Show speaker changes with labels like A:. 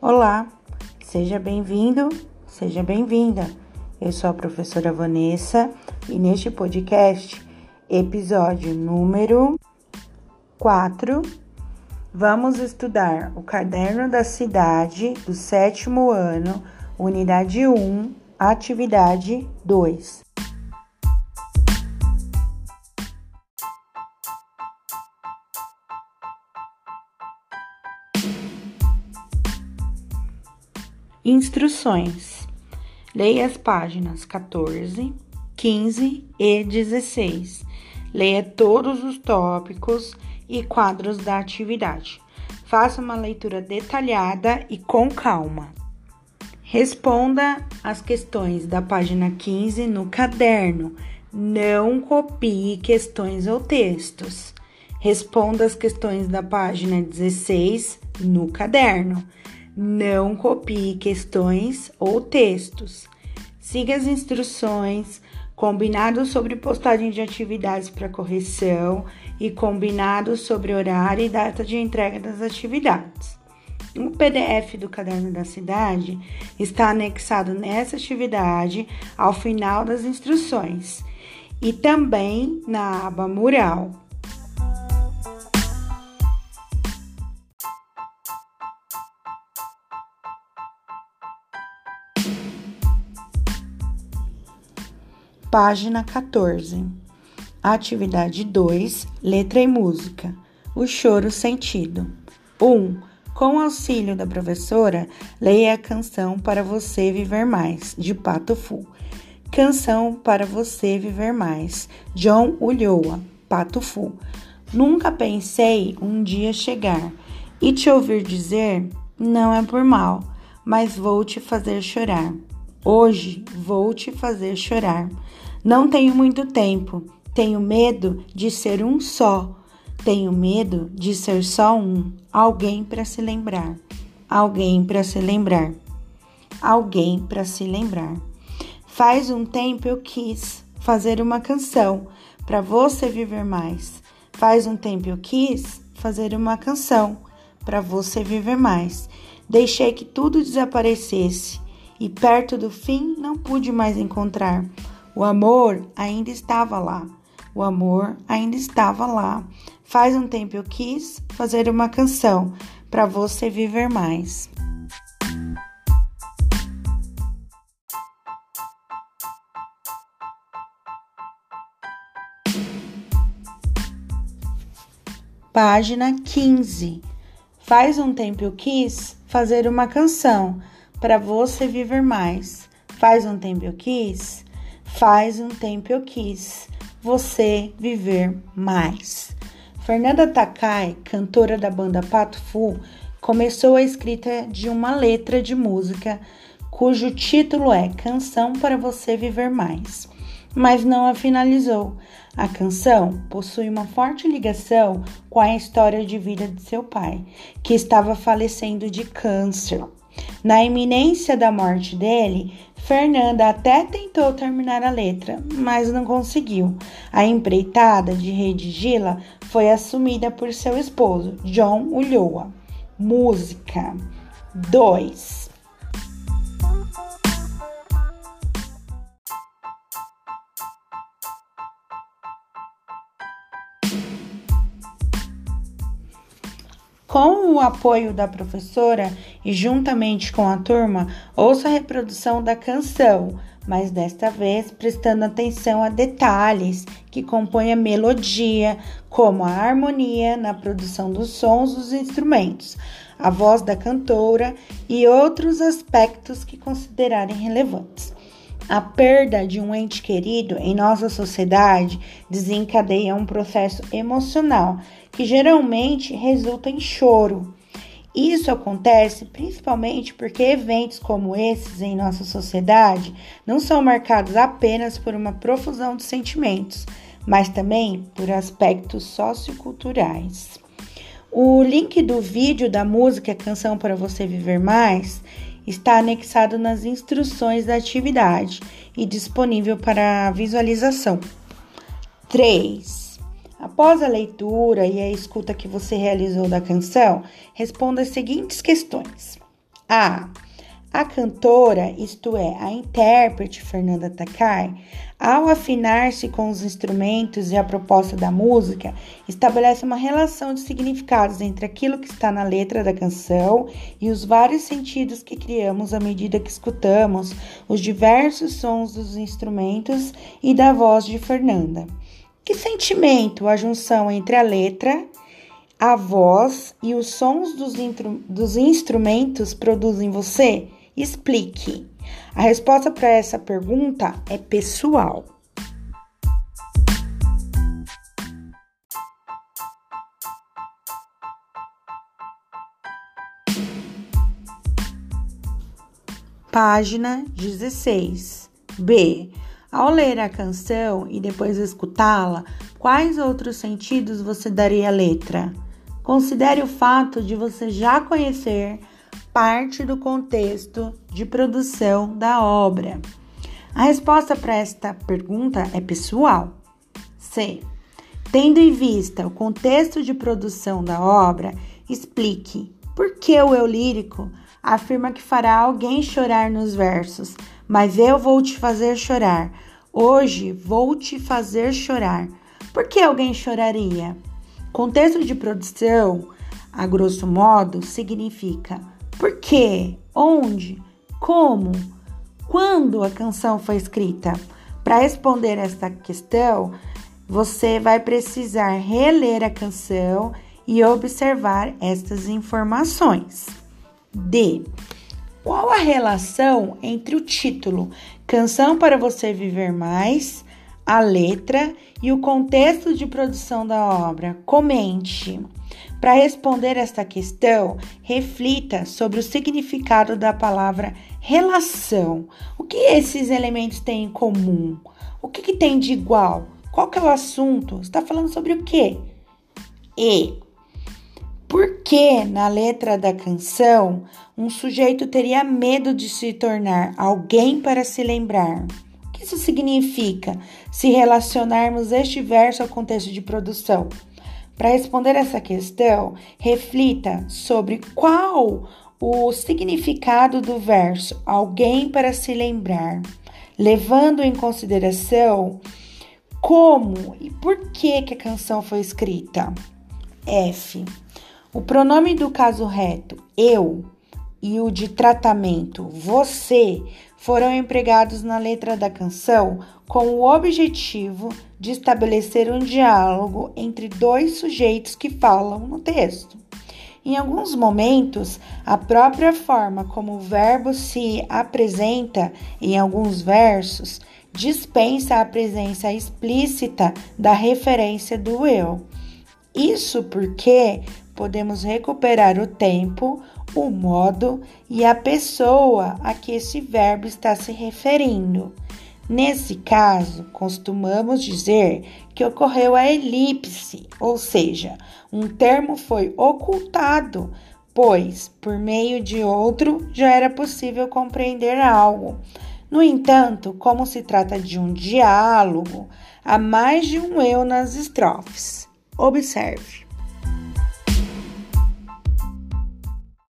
A: Olá, seja bem-vindo, seja bem-vinda. Eu sou a professora Vanessa e neste podcast, episódio número 4, vamos estudar o caderno da cidade do sétimo ano, unidade 1, atividade 2. Instruções. Leia as páginas 14, 15 e 16. Leia todos os tópicos e quadros da atividade. Faça uma leitura detalhada e com calma. Responda as questões da página 15 no caderno. Não copie questões ou textos. Responda as questões da página 16 no caderno. Não copie questões ou textos. Siga as instruções, combinados sobre postagem de atividades para correção e combinados sobre horário e data de entrega das atividades. O PDF do Caderno da Cidade está anexado nessa atividade ao final das instruções e também na aba Mural. Página 14. Atividade 2, letra e música. O choro sentido. 1. Um, com auxílio da professora, leia a canção Para Você Viver Mais, de Pato Fu. Canção Para Você Viver Mais, John Ulloa, Pato Fu. Nunca pensei um dia chegar e te ouvir dizer: Não é por mal, mas vou te fazer chorar. Hoje vou te fazer chorar. Não tenho muito tempo. Tenho medo de ser um só. Tenho medo de ser só um. Alguém para se lembrar. Alguém para se lembrar. Alguém para se lembrar. Faz um tempo eu quis fazer uma canção para você viver mais. Faz um tempo eu quis fazer uma canção para você viver mais. Deixei que tudo desaparecesse e perto do fim não pude mais encontrar. O amor ainda estava lá. O amor ainda estava lá. Faz um tempo eu quis fazer uma canção para você viver mais. Página 15. Faz um tempo eu quis fazer uma canção para você viver mais. Faz um tempo eu quis Faz um tempo eu quis você viver mais. Fernanda Takai, cantora da banda Pato Fu, começou a escrita de uma letra de música cujo título é Canção para Você Viver Mais, mas não a finalizou. A canção possui uma forte ligação com a história de vida de seu pai, que estava falecendo de câncer. Na iminência da morte dele, Fernanda até tentou terminar a letra, mas não conseguiu. A empreitada de redigi-la foi assumida por seu esposo, John Ulloa. Música 2 Com o apoio da professora e juntamente com a turma, ouça a reprodução da canção, mas desta vez prestando atenção a detalhes que compõem a melodia, como a harmonia na produção dos sons dos instrumentos, a voz da cantora e outros aspectos que considerarem relevantes. A perda de um ente querido em nossa sociedade desencadeia um processo emocional que geralmente resulta em choro. Isso acontece principalmente porque eventos como esses em nossa sociedade não são marcados apenas por uma profusão de sentimentos, mas também por aspectos socioculturais. O link do vídeo da música Canção para Você Viver Mais está anexado nas instruções da atividade e disponível para visualização. 3. Após a leitura e a escuta que você realizou da canção, responda as seguintes questões. A. A cantora, isto é, a intérprete Fernanda Takai, ao afinar-se com os instrumentos e a proposta da música, estabelece uma relação de significados entre aquilo que está na letra da canção e os vários sentidos que criamos à medida que escutamos os diversos sons dos instrumentos e da voz de Fernanda. Que sentimento a junção entre a letra, a voz e os sons dos, dos instrumentos produzem em você? Explique. A resposta para essa pergunta é pessoal. Página 16. B. Ao ler a canção e depois escutá-la, quais outros sentidos você daria à letra? Considere o fato de você já conhecer parte do contexto de produção da obra? A resposta para esta pergunta é pessoal. C. Tendo em vista o contexto de produção da obra, explique por que o eu lírico afirma que fará alguém chorar nos versos, mas eu vou te fazer chorar. Hoje vou te fazer chorar. Por que alguém choraria? Contexto de produção, a grosso modo, significa por quê? Onde? Como? Quando a canção foi escrita? Para responder esta questão, você vai precisar reler a canção e observar estas informações. D. Qual a relação entre o título Canção para você viver mais, a letra e o contexto de produção da obra? Comente. Para responder esta questão, reflita sobre o significado da palavra relação. O que esses elementos têm em comum? O que, que tem de igual? Qual que é o assunto? Está falando sobre o quê? E por que na letra da canção um sujeito teria medo de se tornar alguém para se lembrar? Que isso significa se relacionarmos este verso ao contexto de produção? Para responder essa questão, reflita sobre qual o significado do verso alguém para se lembrar, levando em consideração como e por que, que a canção foi escrita. F. O pronome do caso reto eu e o de tratamento você foram empregados na letra da canção com o objetivo de estabelecer um diálogo entre dois sujeitos que falam no texto. Em alguns momentos, a própria forma como o verbo se apresenta em alguns versos dispensa a presença explícita da referência do eu. Isso porque podemos recuperar o tempo, o modo e a pessoa a que esse verbo está se referindo. Nesse caso, costumamos dizer que ocorreu a elipse, ou seja, um termo foi ocultado, pois, por meio de outro, já era possível compreender algo. No entanto, como se trata de um diálogo, há mais de um eu nas estrofes. Observe.